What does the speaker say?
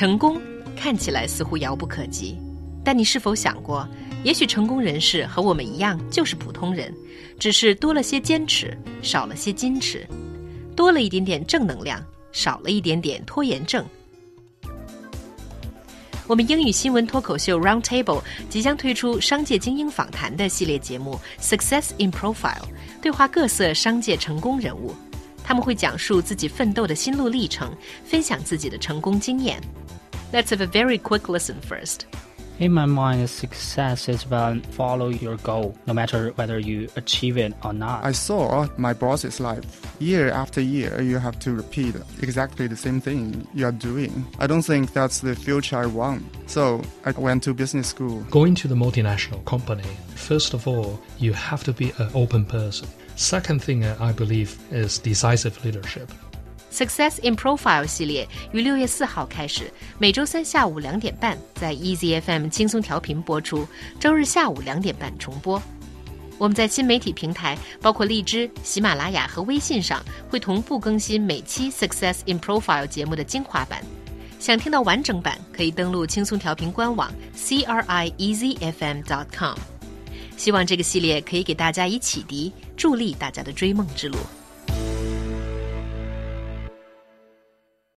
成功看起来似乎遥不可及，但你是否想过，也许成功人士和我们一样，就是普通人，只是多了些坚持，少了些矜持，多了一点点正能量，少了一点点拖延症。我们英语新闻脱口秀 Roundtable 即将推出商界精英访谈的系列节目 Success in Profile，对话各色商界成功人物，他们会讲述自己奋斗的心路历程，分享自己的成功经验。Let's have a very quick listen first. In my mind, success is about follow your goal, no matter whether you achieve it or not. I saw my boss's life. Year after year, you have to repeat exactly the same thing you are doing. I don't think that's the future I want. So I went to business school. Going to the multinational company, first of all, you have to be an open person. Second thing I believe is decisive leadership. Success in Profile 系列于六月四号开始，每周三下午两点半在 Easy FM 轻松调频播出，周日下午两点半重播。我们在新媒体平台，包括荔枝、喜马拉雅和微信上，会同步更新每期 Success in Profile 节目的精华版。想听到完整版，可以登录轻松调频官网 c r i e z f m dot com。希望这个系列可以给大家以启迪，助力大家的追梦之路。